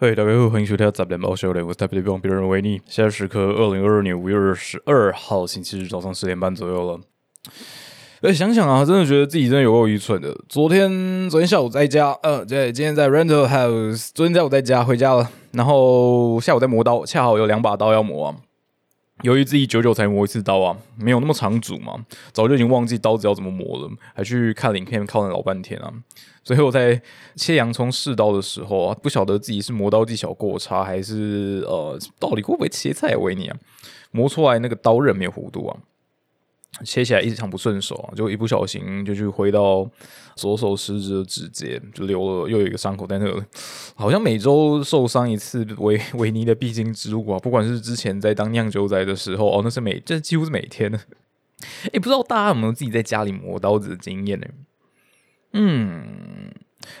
嘿，大家好，欢迎收听《杂联报秀嘞》，我是台北的别人维尼。现在时刻二零二二年五月二十二号星期日早上十点半左右了。哎，想想啊，真的觉得自己真的有够愚蠢的。昨天，昨天下午在家，呃，对，今天在 rental house。昨天下午在家回家了，然后下午在磨刀，恰好有两把刀要磨啊。由于自己久久才磨一次刀啊，没有那么长煮嘛，早就已经忘记刀子要怎么磨了，还去看影片看了老半天啊。所以我在切洋葱试刀的时候啊，不晓得自己是磨刀技巧过差，还是呃，到底会不会切菜维尼啊？磨出来那个刀刃没有弧度啊。切起来一直很不顺手，就一不小心就去挥到左手食指的指节，就留了又有一个伤口但是。好像每周受伤一次，维 维尼的必经之路啊。不管是之前在当酿酒仔的时候哦，那是每这几乎是每天的。哎，不知道大家有没有自己在家里磨刀子的经验呢？嗯。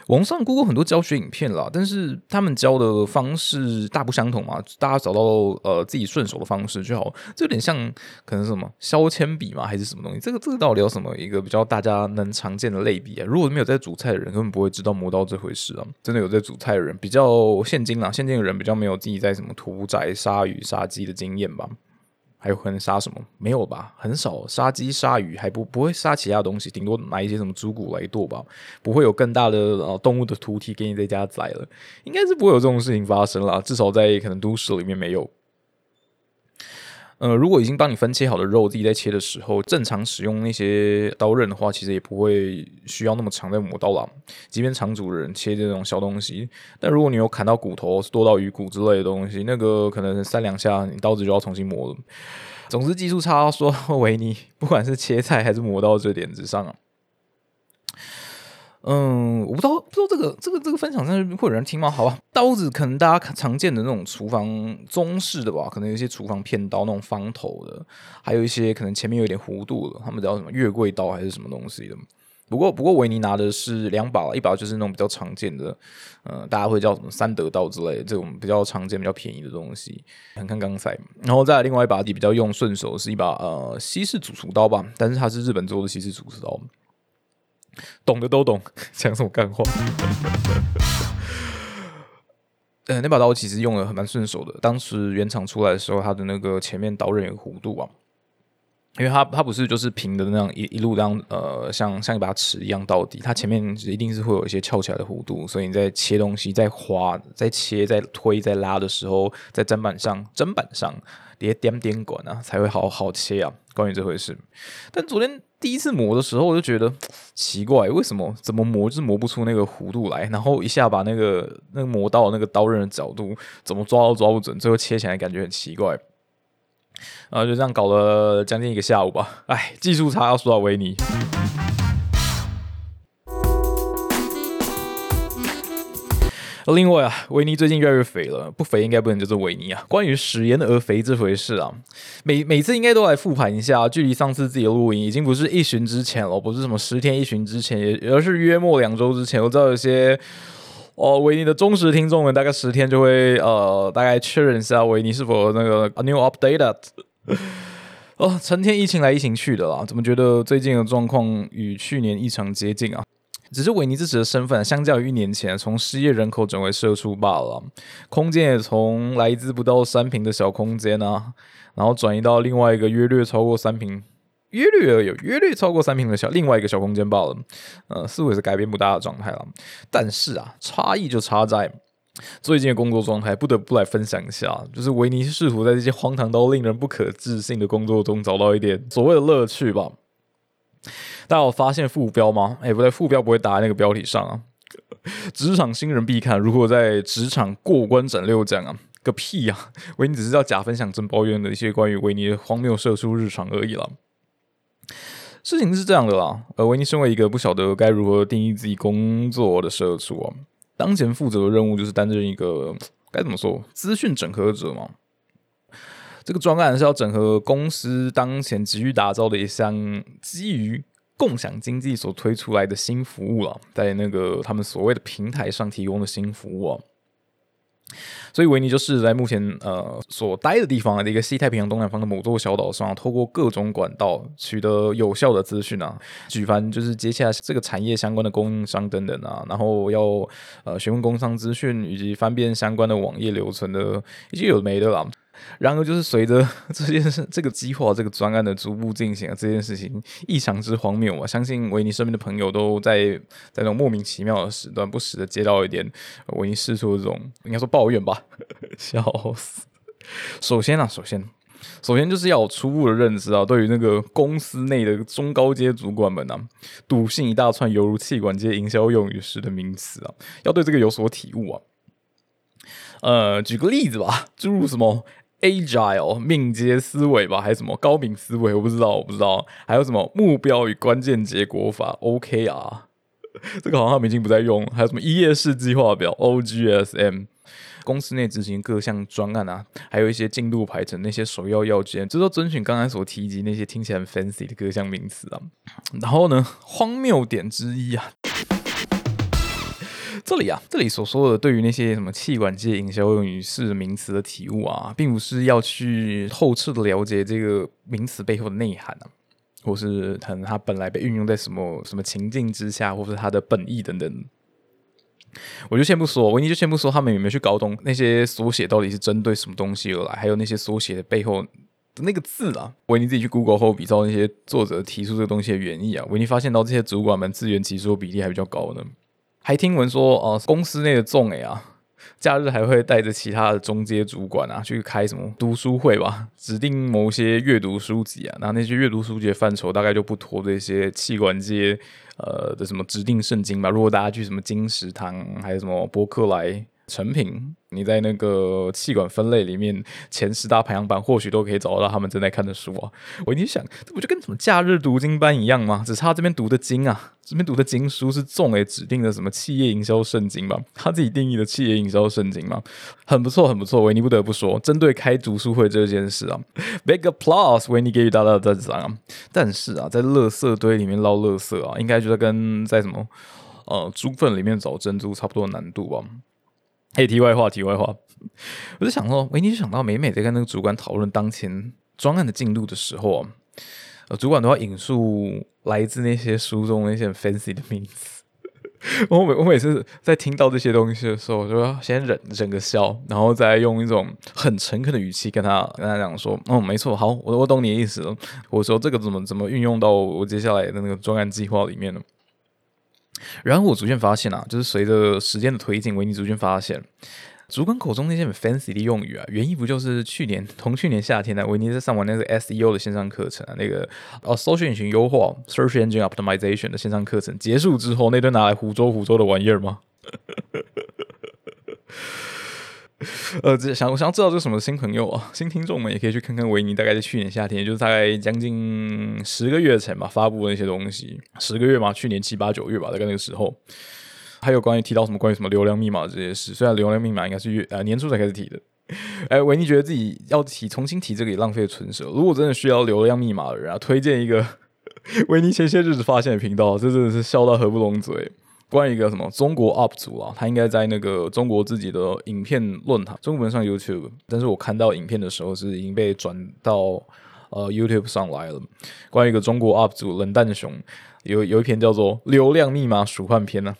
网上看过很多教学影片啦，但是他们教的方式大不相同嘛。大家找到呃自己顺手的方式就好，这有点像可能什么削铅笔嘛，还是什么东西？这个这个到底有什么一个比较大家能常见的类比啊？如果没有在煮菜的人，根本不会知道磨刀这回事啊。真的有在煮菜的人，比较现今啦，现今的人比较没有自己在什么屠宰、杀鱼、杀鸡的经验吧。还有可能杀什么？没有吧，很少杀鸡杀鱼，还不不会杀其他东西，顶多买一些什么猪骨来剁吧，不会有更大的呃动物的屠体给你在家宰了，应该是不会有这种事情发生啦，至少在可能都市里面没有。呃，如果已经帮你分切好的肉，自己在切的时候，正常使用那些刀刃的话，其实也不会需要那么长的磨刀啦。即便长主人切这种小东西，但如果你有砍到骨头、剁到鱼骨之类的东西，那个可能三两下，你刀子就要重新磨了。总之，技术差，说维尼，不管是切菜还是磨刀这点子上啊。嗯，我不知道，不知道这个这个这个分享上会有人听吗？好吧，刀子可能大家常见的那种厨房中式的吧，可能有一些厨房片刀那种方头的，还有一些可能前面有点弧度的，他们叫什么月桂刀还是什么东西的。不过不过维尼拿的是两把，一把就是那种比较常见的，呃，大家会叫什么三德刀之类的这种比较常见、比较便宜的东西，很看钢材。然后再另外一把比较用顺手是一把呃西式主厨刀吧，但是它是日本做的西式主厨刀。懂的都懂，讲什么干话？呃，那把刀其实用的很蛮顺手的。当时原厂出来的时候，它的那个前面刀刃有弧度啊，因为它它不是就是平的那样一一路这样呃，像像一把尺一样到底，它前面一定是会有一些翘起来的弧度，所以你在切东西、在划、在切、在推、在拉的时候，在砧板上砧板上叠点点管啊，才会好好切啊。关于这回事，但昨天。第一次磨的时候，我就觉得 奇怪，为什么怎么磨就是磨不出那个弧度来？然后一下把那个那个磨到那个刀刃的角度，怎么抓都抓不准，最后切起来感觉很奇怪。然后就这样搞了将近一个下午吧。哎，技术差要说到维尼。另外啊，维尼最近越来越肥了，不肥应该不能叫做维尼啊。关于食言而肥这回事啊，每每次应该都来复盘一下。距离上次自己的录音已经不是一旬之前了，不是什么十天一旬之前，也而是约莫两周之前。我知道有些哦，维尼的忠实听众们，大概十天就会呃，大概确认一下维尼是否那个 a new update。哦，成天疫情来疫情去的啦，怎么觉得最近的状况与去年异常接近啊？只是维尼自己的身份，相较于一年前，从失业人口转为社畜罢了。空间也从来自不到三平的小空间啊，然后转移到另外一个约略超过三平、约略有约略超过三平的小另外一个小空间罢了。呃，似乎也是改变不大的状态了。但是啊，差异就差在最近的工作状态，不得不来分享一下。就是维尼试图在这些荒唐到令人不可置信的工作中，找到一点所谓的乐趣吧。大家有发现副标吗？哎，不对，副标不会打在那个标题上啊。职场新人必看，如何在职场过关斩六将啊？个屁啊！维尼只是要假分享真抱怨的一些关于维尼的荒谬社畜日常而已啦。事情是这样的啦，呃，维尼身为一个不晓得该如何定义自己工作的社畜啊，当前负责的任务就是担任一个该怎么说资讯整合者嘛。这个专案是要整合公司当前急于打造的一项基于共享经济所推出来的新服务了，在那个他们所谓的平台上提供的新服务啊。所以维尼就是在目前呃所待的地方的一个西太平洋东南方的某座小岛上，透过各种管道取得有效的资讯啊，举凡就是接洽这个产业相关的供应商等等啊，然后要呃询问工商资讯以及翻遍相关的网页留存的，已经有没的了。然而，就是随着 这件事、这个计划、这个专案的逐步进行啊，这件事情异常之荒谬啊！相信维尼身边的朋友都在在那种莫名其妙的时段，不时的接到一点维尼释出这种应该说抱怨吧，笑死！首先啊，首先，首先就是要有初步的认知啊，对于那个公司内的中高阶主管们啊，笃信一大串犹如气管接营销用语式的名词啊，要对这个有所体悟啊。呃，举个例子吧，诸如什么。Agile 敏捷思维吧，还是什么高敏思维？我不知道，我不知道。还有什么目标与关键结果法？OKR，这个好像他们已经不再用。还有什么一页式计划表？OGSM，公司内执行各项专案啊，还有一些进度排程那些首要要件，这都遵循刚才所提及那些听起来很 fancy 的各项名词啊。然后呢，荒谬点之一啊。这里啊，这里所说的对于那些什么气管界营销用语是名词的体悟啊，并不是要去透彻的了解这个名词背后的内涵啊，或是可能它本来被运用在什么什么情境之下，或是它的本意等等。我就先不说，维尼就先不说他们有没有去搞懂那些缩写到底是针对什么东西而来，还有那些缩写的背后的那个字啊。维尼自己去 Google 后比照那些作者提出这个东西的原意啊，维尼发现到这些主管们自圆其说比例还比较高呢。还听闻说，呃，公司内的众诶啊，假日还会带着其他的中阶主管啊，去开什么读书会吧，指定某些阅读书籍啊，那那些阅读书籍的范畴大概就不脱这些气管界呃的什么指定圣经吧。如果大家去什么金石堂，还有什么博客来。成品，你在那个气管分类里面前十大排行榜，或许都可以找得到他们正在看的书啊。我一想，这不就跟什么假日读经班一样吗？只差这边读的经啊，这边读的经书是众诶指定的什么企业营销圣经吧？他自己定义的企业营销圣经嘛？很不错，很不错。维尼不得不说，针对开读书会这件事啊，big applause，维尼给予大大的赞赏。但是啊，在垃圾堆里面捞垃圾啊，应该觉得跟在什么呃猪粪里面找珍珠差不多难度吧。嘿，题外话，题外话，我就想说，维尼就想到，每每在跟那个主管讨论当前专案的进度的时候，呃，主管都要引述来自那些书中那些很 fancy 的名词。我每我每次在听到这些东西的时候，我就要先忍忍个笑，然后再用一种很诚恳的语气跟他跟他讲说：“哦，没错，好，我我懂你的意思了。我说这个怎么怎么运用到我接下来的那个专案计划里面呢？”然后我逐渐发现啊，就是随着时间的推进，维尼逐渐发现，主管口中那些很 fancy 的用语啊，原意不就是去年同去年夏天呢，维尼在上完那个 SEO 的线上课程啊，那个呃搜索引擎优化 （Search Engine Optimization） 的线上课程结束之后，那顿拿来胡诌胡诌的玩意儿吗？呃，这想我想知道这是什么新朋友啊，新听众们也可以去看看维尼，大概在去年夏天，就是大概将近十个月前吧，发布的那些东西，十个月嘛，去年七八九月吧，大概那个时候，还有关于提到什么关于什么流量密码这些事，虽然流量密码应该是月呃年初才开始提的，哎，维尼觉得自己要提重新提这个也浪费唇舌，如果真的需要流量密码的人啊，推荐一个 维尼前些日子发现的频道，这真的是笑到合不拢嘴。关于一个什么中国 UP 主啊，他应该在那个中国自己的影片论坛，中文上 YouTube，但是我看到影片的时候是已经被转到呃 YouTube 上来了。关于一个中国 UP 主冷淡熊，有有一篇叫做《流量密码鼠患篇》呢，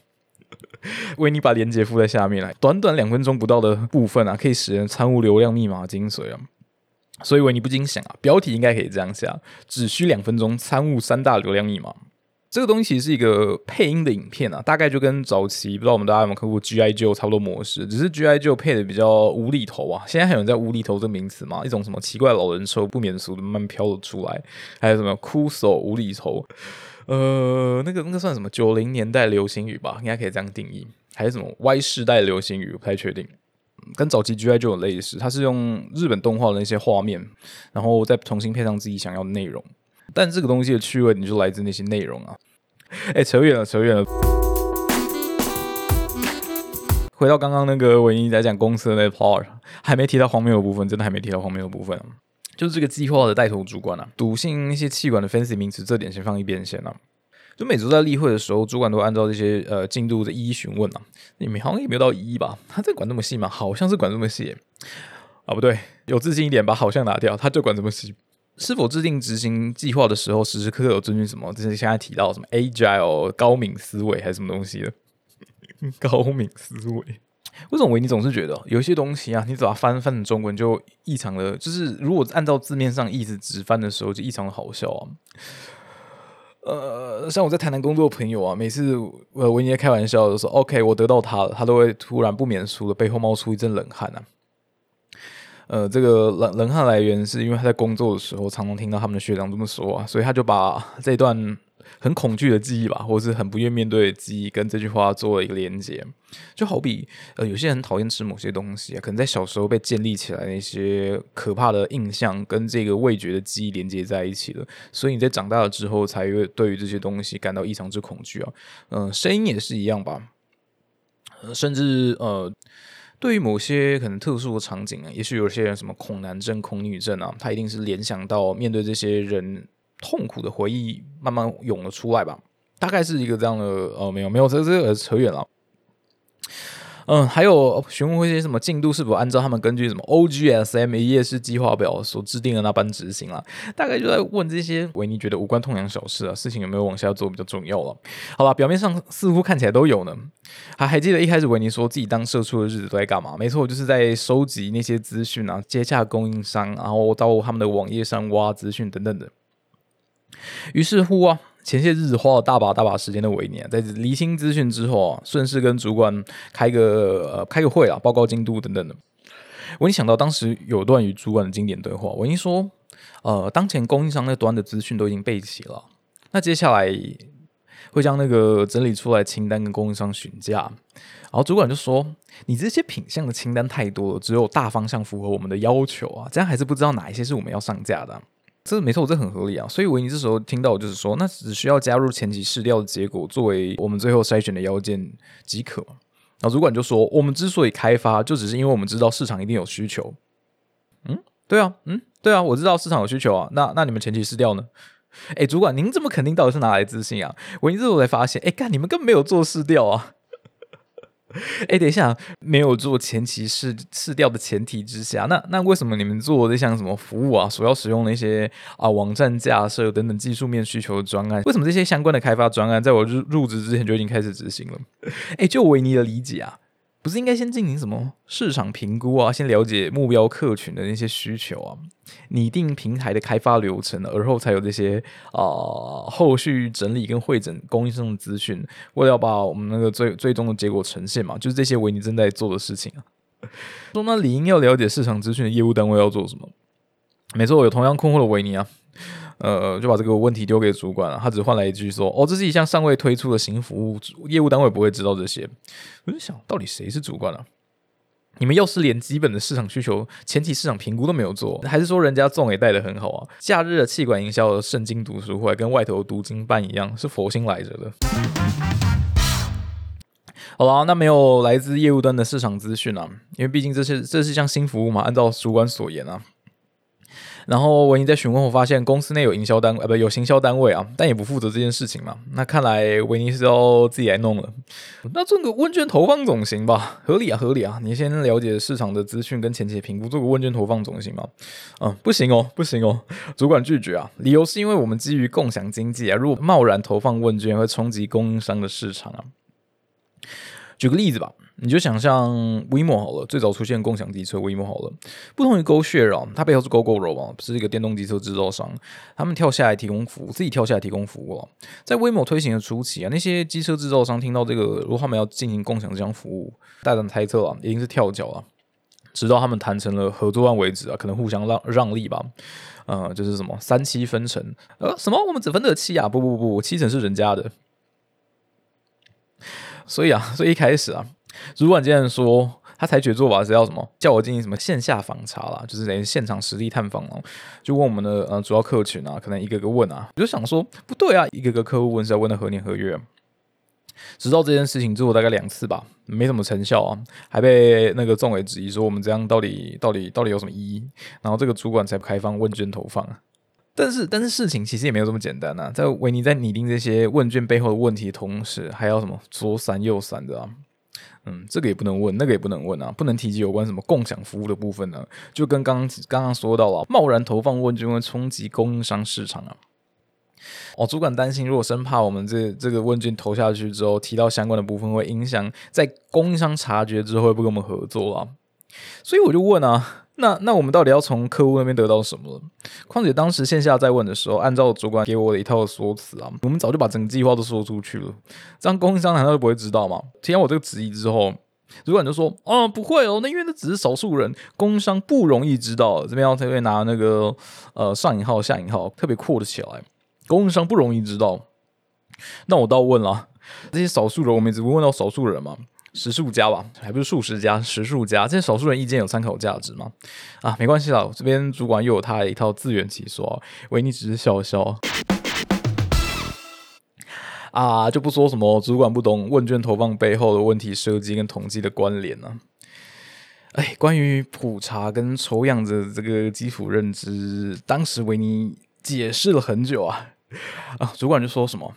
为你把链接附在下面来，短短两分钟不到的部分啊，可以使人参悟流量密码精髓啊。所以为你不禁想啊，标题应该可以这样下：只需两分钟参悟三大流量密码。这个东西是一个配音的影片啊，大概就跟早期不知道我们大家有没有看过 G I Joe 差不多模式，只是 G I Joe 配的比较无厘头啊。现在还有人在无厘头这名词吗？一种什么奇怪老人车不免俗的慢慢飘了出来，还有什么枯手无厘头？呃，那个那个算什么九零年代流行语吧，应该可以这样定义。还是什么 Y 世代流行语？不太确定。跟早期 G I Joe 有类似，它是用日本动画的那些画面，然后再重新配上自己想要的内容。但这个东西的趣味，你就来自那些内容啊！哎，扯远了，扯远了。回到刚刚那个维尼在讲公司的那 part，还没提到荒谬的部分，真的还没提到荒谬的部分。就是这个计划的带头主管啊，笃信那些气管的 fancy 名词，这点先放一边先啊。就每周在例会的时候，主管都按照这些呃进度的一一询问啊。你们好像也没有到一吧？他在管那么细吗？好像是管这么细啊，不对，有自信一点，把好像拿掉，他就管这么细。是否制定执行计划的时候，时时刻刻有遵循什么？就是现在提到什么 agile 高敏思维还是什么东西的？高敏思维。为什么维尼总是觉得有些东西啊，你只要翻翻成中文就异常的，就是如果按照字面上意思直翻的时候，就异常的好笑啊。呃，像我在台南工作的朋友啊，每次呃维尼在开玩笑的时候，OK，我得到他了，他都会突然不免俗的背后冒出一阵冷汗啊。呃，这个冷冷汗来源是因为他在工作的时候常常听到他们的学长这么说啊，所以他就把这段。很恐惧的记忆吧，或者是很不愿面对的记忆，跟这句话做了一个连接。就好比呃，有些人讨厌吃某些东西啊，可能在小时候被建立起来那些可怕的印象，跟这个味觉的记忆连接在一起了。所以你在长大了之后，才会对于这些东西感到异常之恐惧啊。嗯，声音也是一样吧。甚至呃，对于某些可能特殊的场景啊，也许有些人什么恐男症、恐女症啊，他一定是联想到面对这些人。痛苦的回忆慢慢涌了出来吧，大概是一个这样的呃，没有没有，这这个扯远了。嗯，还有询问一些什么进度是否按照他们根据什么 OGSM 一页式计划表所制定的那般执行了，大概就在问这些维尼觉得无关痛痒小事啊，事情有没有往下做比较重要了。好吧，表面上似乎看起来都有呢。还还记得一开始维尼说自己当社畜的日子都在干嘛？没错，就是在收集那些资讯啊，接洽供应商，然后到他们的网页上挖资讯等等的。于是乎啊，前些日子花了大把大把时间的维尼，在离心资讯之后啊，顺势跟主管开个呃开个会啊，报告进度等等的。维尼想到当时有段与主管的经典对话，维尼说：“呃，当前供应商那端的资讯都已经备齐了，那接下来会将那个整理出来清单跟供应商询价。”然后主管就说：“你这些品相的清单太多了，只有大方向符合我们的要求啊，这样还是不知道哪一些是我们要上架的。”这没错，这很合理啊。所以维尼这时候听到就是说，那只需要加入前期试调的结果作为我们最后筛选的要件即可。然后主管就说，我们之所以开发，就只是因为我们知道市场一定有需求。嗯，对啊，嗯，对啊，我知道市场有需求啊。那那你们前期试调呢？哎，主管，您这么肯定，到底是哪来自信啊？维尼这时候才发现，哎，干，你们根本没有做试调啊。哎，等一下，没有做前期试试调的前提之下，那那为什么你们做这项什么服务啊，所要使用的一些啊网站架设等等技术面需求的专案，为什么这些相关的开发专案在我入入职之前就已经开始执行了？哎，就维尼的理解啊。不是应该先进行什么市场评估啊？先了解目标客群的那些需求啊，拟定平台的开发流程，而后才有这些啊后续整理跟会诊供应商的资讯，为了要把我们那个最最终的结果呈现嘛，就是这些维尼正在做的事情啊。说那理应要了解市场资讯的业务单位要做什么？没错，有同样困惑的维尼啊。呃，就把这个问题丢给主管了。他只换来一句说：“哦，这是一项尚未推出的新服务，业务单位不会知道这些。”我就想到底谁是主管啊？你们要是连基本的市场需求、前期市场评估都没有做，还是说人家粽也带的很好啊？假日的气管营销、圣经读书会跟外头读经办一样，是佛心来着的。好了，那没有来自业务端的市场资讯啊，因为毕竟这是这是一项新服务嘛。按照主管所言啊。然后维尼在询问后发现，公司内有营销单位，呃，不，有行销单位啊，但也不负责这件事情嘛。那看来维尼是要自己来弄了。那做个问卷投放总行吧？合理啊，合理啊。你先了解市场的资讯跟前期的评估，做个问卷投放总行吗？嗯，不行哦，不行哦。主管拒绝啊，理由是因为我们基于共享经济啊，如果贸然投放问卷，会冲击供应商的市场啊。举个例子吧。你就想象 WeMo 好了，最早出现共享机车 WeMo 好了，不同于 GoShare 啊，它背后是 GoGoRo 啊，是一个电动机车制造商，他们跳下来提供服务，自己跳下来提供服务啊。在 WeMo 推行的初期啊，那些机车制造商听到这个，如果他们要进行共享这项服务，大胆猜测啊，一定是跳脚啊，直到他们谈成了合作案为止啊，可能互相让让利吧，呃，就是什么三七分成，呃，什么我们只分得七啊，不不不，七成是人家的，所以啊，所以一开始啊。主管竟然说，他采取做法是要什么？叫我进行什么线下访查啦，就是等于现场实地探访哦，就问我们的呃主要客群啊，可能一个个问啊，我就想说不对啊，一个个客户问是要问的何年何月？直到这件事情做大概两次吧，没什么成效啊，还被那个众委质疑说我们这样到底到底到底有什么意义？然后这个主管才开放问卷投放。但是，但是事情其实也没有这么简单呐。在维尼在拟定这些问卷背后的问题同时，还要什么左闪右闪的啊？嗯，这个也不能问，那个也不能问啊，不能提及有关什么共享服务的部分呢？就跟刚刚刚刚说到了，贸然投放问卷会冲击供应商市场啊。哦，主管担心，如果生怕我们这这个问卷投下去之后，提到相关的部分会影响在供应商察觉之后会不跟我们合作啊。所以我就问啊。那那我们到底要从客户那边得到什么？况且当时线下在问的时候，按照主管给我的一套说辞啊，我们早就把整个计划都说出去了，这样供应商难道就不会知道吗？听完我这个质疑之后，主管就说：“哦，不会哦，那因为那只是少数人，供应商不容易知道。这边要特别拿那个呃上引号下引号特别扩的起来，供应商不容易知道。那我倒问了，这些少数人，我们只会问到少数人嘛？”十数家吧，还不是数十家，十数家，这些少数人意见有参考价值吗？啊，没关系啦，这边主管又有他的一套自圆其说，维尼只是笑笑。啊，就不说什么主管不懂问卷投放背后的问题设计跟统计的关联了。哎，关于普查跟抽样的这个基础认知，当时维尼解释了很久啊，啊，主管就说什么？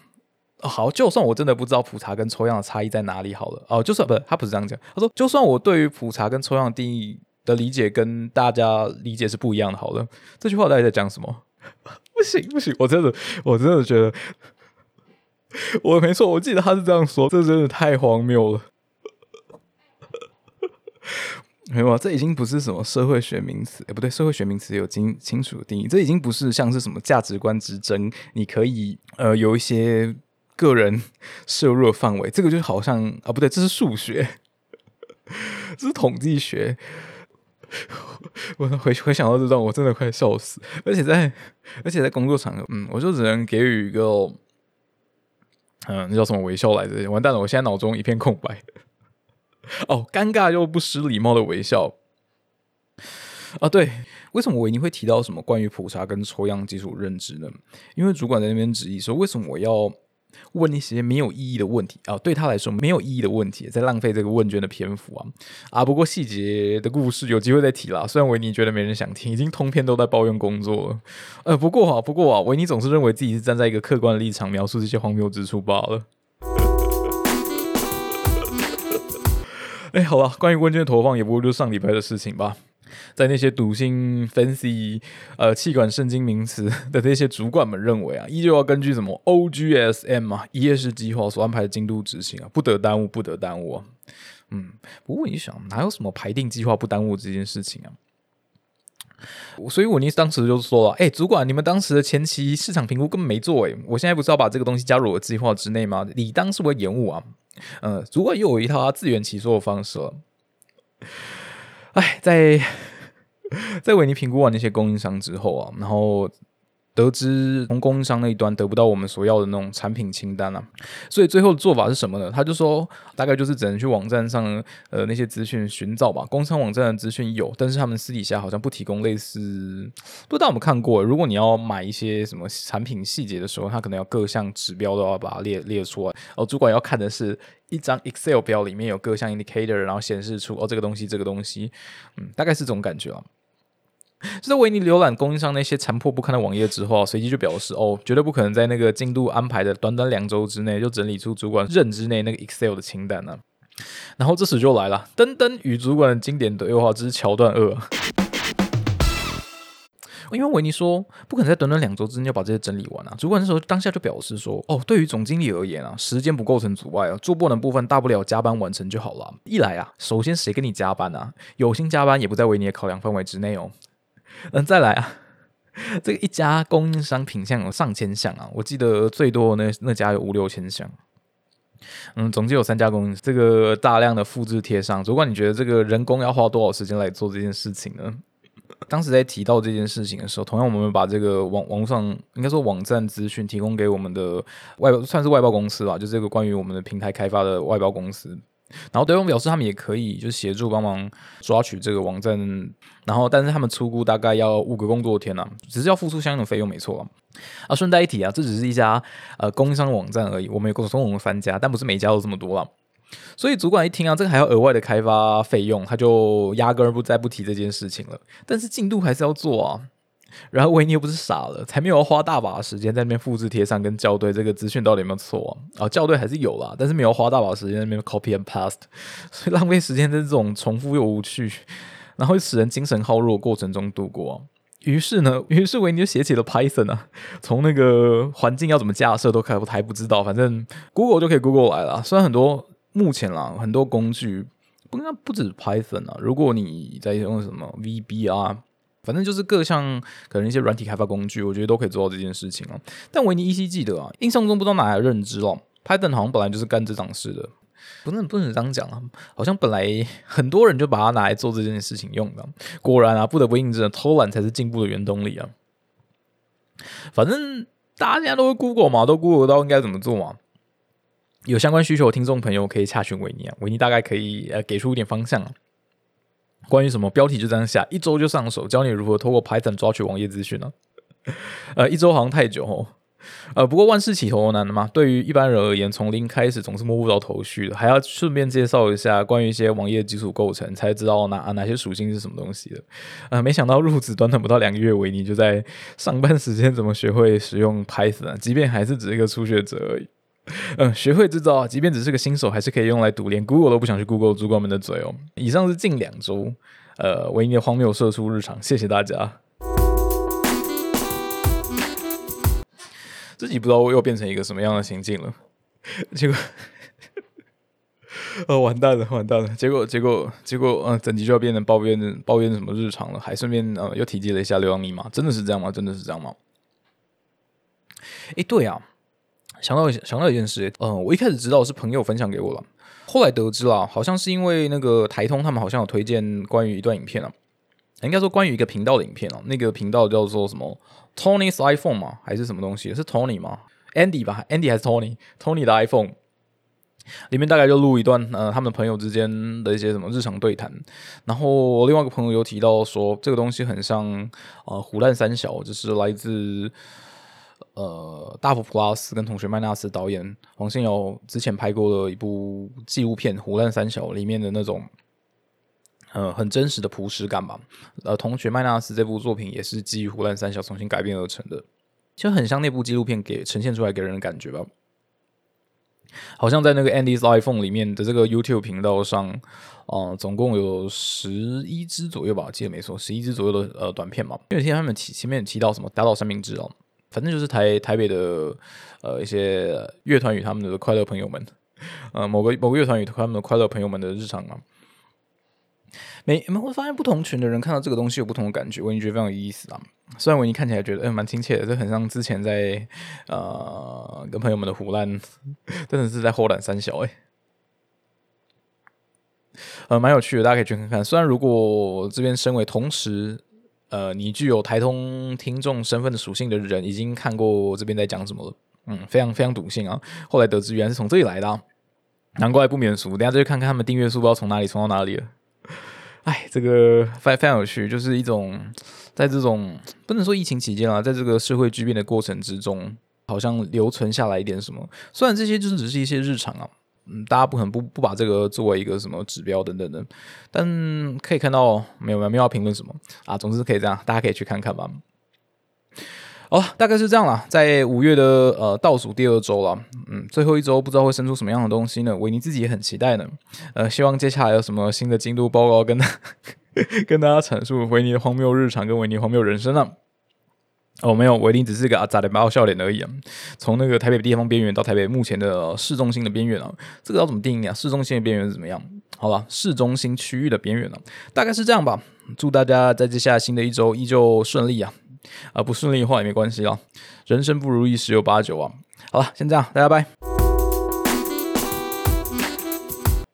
好，就算我真的不知道普查跟抽样的差异在哪里，好了，哦，就算不是他不是这样讲，他说，就算我对于普查跟抽样的定义的理解跟大家理解是不一样的，好了，这句话到底在讲什么？不行不行，我真的我真的觉得我没错，我记得他是这样说，这真的太荒谬了。没有啊，这已经不是什么社会学名词，哎，不对，社会学名词有清清楚的定义，这已经不是像是什么价值观之争，你可以呃有一些。个人摄入的范围，这个就好像啊，不对，这是数学，这是统计学。我回回想到这段，我真的快笑死。而且在而且在工作场合，嗯，我就只能给予一个，嗯，那叫什么微笑来着？完蛋了，我现在脑中一片空白。哦，尴尬又不失礼貌的微笑。啊，对，为什么维尼会提到什么关于普查跟抽样基础认知呢？因为主管在那边质疑说，为什么我要？问一些没有意义的问题啊，对他来说没有意义的问题，在浪费这个问卷的篇幅啊啊！不过细节的故事有机会再提啦。虽然维尼觉得没人想听，已经通篇都在抱怨工作了。呃，不过啊，不过啊，维尼总是认为自己是站在一个客观的立场描述这些荒谬之处罢了。哎，好了，关于问卷投放，也不过就是上礼拜的事情吧。在那些笃信 fancy 呃气管圣经名词的这些主管们认为啊，依旧要根据什么 OGSM 啊一页式计划所安排的进度执行啊，不得耽误，不得耽误啊。嗯，不过你想，哪有什么排定计划不耽误这件事情啊？所以我尼当时就说了，哎，主管，你们当时的前期市场评估根本没做，哎，我现在不是要把这个东西加入我计划之内吗？理当是会延误啊。呃，主管又有一套他自圆其说的方式了。哎，在 在为你评估完那些供应商之后啊，然后得知从供应商那一端得不到我们所要的那种产品清单啊，所以最后的做法是什么呢？他就说，大概就是只能去网站上呃那些资讯寻找吧。工商网站的资讯有，但是他们私底下好像不提供类似，不知道我们看过。如果你要买一些什么产品细节的时候，他可能要各项指标都要把它列列出来。哦，主管要看的是。一张 Excel 表里面有各项 indicator，然后显示出哦这个东西这个东西，嗯，大概是这种感觉啊。就在维尼浏览供应商那些残破不堪的网页之后，随即就表示哦，绝对不可能在那个进度安排的短短两周之内就整理出主管认知内那个 Excel 的清单呢。然后这时就来了，登登与主管的经典对话之桥段二。因为维尼说不可能在短短两周之内就把这些整理完啊！主管那时候当下就表示说：“哦，对于总经理而言啊，时间不构成阻碍啊，做不完的部分大不了加班完成就好了。一来啊，首先谁跟你加班啊？有心加班也不在维尼的考量范围之内哦。嗯，再来啊，这个一家供应商品项有上千项啊，我记得最多那那家有五六千项。嗯，总计有三家公司，这个大量的复制贴上，主管你觉得这个人工要花多少时间来做这件事情呢？”当时在提到这件事情的时候，同样我们把这个网网上应该说网站资讯提供给我们的外算是外包公司吧，就这个关于我们的平台开发的外包公司。然后对方表示他们也可以就是协助帮忙抓取这个网站，然后但是他们出估大概要五个工作天呢，只是要付出相应的费用，没错啊。啊顺带一提啊，这只是一家呃供应商网站而已，我们有共同三家，但不是每家都这么多了。所以主管一听啊，这个还要额外的开发费用，他就压根儿不再不提这件事情了。但是进度还是要做啊。然后维尼又不是傻了，才没有花大把时间在那边复制贴上跟校对这个资讯到底有没有错啊？哦校对还是有啦，但是没有花大把时间在那边 copy and paste，所以浪费时间在这种重复又无趣，然后使人精神耗弱过程中度过。于是呢，于是维尼就写起了 Python 啊，从那个环境要怎么架设都还不还不知道，反正 Google 就可以 Google 来了。虽然很多目前啦很多工具不应该不止 Python 啊，如果你在用什么 VB 啊。反正就是各项可能一些软体开发工具，我觉得都可以做到这件事情啊。但维尼依稀记得啊，印象中不知道哪来的认知哦，Python 好像本来就是干这档事的，不能不能这样讲啊，好像本来很多人就把它拿来做这件事情用的。果然啊，不得不印证，偷懒才是进步的原动力啊。反正大家都会 Google 嘛，都 Google 到应该怎么做嘛。有相关需求的听众朋友可以洽询维尼啊，维尼大概可以呃给出一点方向。关于什么标题就这样下，一周就上手，教你如何透过 Python 抓取网页资讯呢？呃，一周好像太久哦。呃，不过万事起头难的嘛，对于一般人而言，从零开始总是摸不着头绪的，还要顺便介绍一下关于一些网页基础构成，才知道哪哪些属性是什么东西的。呃，没想到入职短短不到两个月，维尼就在上班时间怎么学会使用 Python，即便还是只是一个初学者而已。嗯，学会制造，即便只是个新手，还是可以用来赌连 Google 都不想去 Google 主管们的嘴哦。以上是近两周，呃，维尼的荒谬社畜日常，谢谢大家。自己不知道我又变成一个什么样的情境了，结果，呃，完蛋了，完蛋了，结果，结果，结果，嗯，整集就要变成抱怨，抱怨什么日常了，还顺便呃又提及了一下流量密码，真的是这样吗？真的是这样吗？哎，对啊。想到想到一件事，嗯，我一开始知道是朋友分享给我了，后来得知了，好像是因为那个台通他们好像有推荐关于一段影片啊，应该说关于一个频道的影片啊，那个频道叫做什么 Tony's iPhone 嘛，还是什么东西？是 Tony 吗？Andy 吧，Andy 还是 Tony？Tony 的 iPhone 里面大概就录一段，呃，他们朋友之间的一些什么日常对谈，然后我另外一个朋友有提到说，这个东西很像呃虎烂三小，就是来自。呃，大佛普拉斯跟同学麦纳斯导演黄信尧之前拍过的一部纪录片《胡乱三小》里面的那种，呃，很真实的朴实感吧。呃，同学麦纳斯这部作品也是基于《胡乱三小》重新改编而成的，就很像那部纪录片给呈现出来给人的感觉吧。好像在那个 Andy's iPhone 里面的这个 YouTube 频道上，呃，总共有十一支左右吧，记得没错，十一支左右的呃短片嘛。因为听他们提前面提到什么打倒三明治哦。反正就是台台北的呃一些乐团与他们的快乐朋友们，呃某个某个乐团与他们的快乐朋友们的日常啊，没没会发现不同群的人看到这个东西有不同的感觉，我已经觉得非常有意思啊。虽然我已经看起来觉得哎蛮亲切的，这很像之前在呃跟朋友们的胡乱，真的是在后懒三小哎，呃蛮有趣的，大家可以去看看。虽然如果这边身为同时。呃，你具有台通听众身份的属性的人，已经看过这边在讲什么了。嗯，非常非常笃信啊。后来得知原来是从这里来的，难怪不免俗。等下再去看看他们订阅数，不知道从哪里冲到哪里了。哎，这个非非常有趣，就是一种在这种不能说疫情期间啊，在这个社会巨变的过程之中，好像留存下来一点什么。虽然这些就是只是一些日常啊。嗯，大家不可能不不把这个作为一个什么指标等等的，但可以看到没有没有没有评论什么啊，总之可以这样，大家可以去看看吧。哦，大概是这样了，在五月的呃倒数第二周了，嗯，最后一周不知道会生出什么样的东西呢？维尼自己也很期待呢，呃，希望接下来有什么新的进度报告跟 跟大家阐述维尼的荒谬日常跟维尼荒谬人生呢？哦，没有，我一定只是个啊扎的猫笑脸而已啊。从那个台北地方边缘到台北目前的市中心的边缘啊，这个要怎么定义啊？市中心的边缘是怎么样？好了，市中心区域的边缘呢，大概是这样吧。祝大家在接下来新的一周依旧顺利啊！啊，不顺利的话也没关系啊，人生不如意十有八九啊。好了，先这样，大家拜。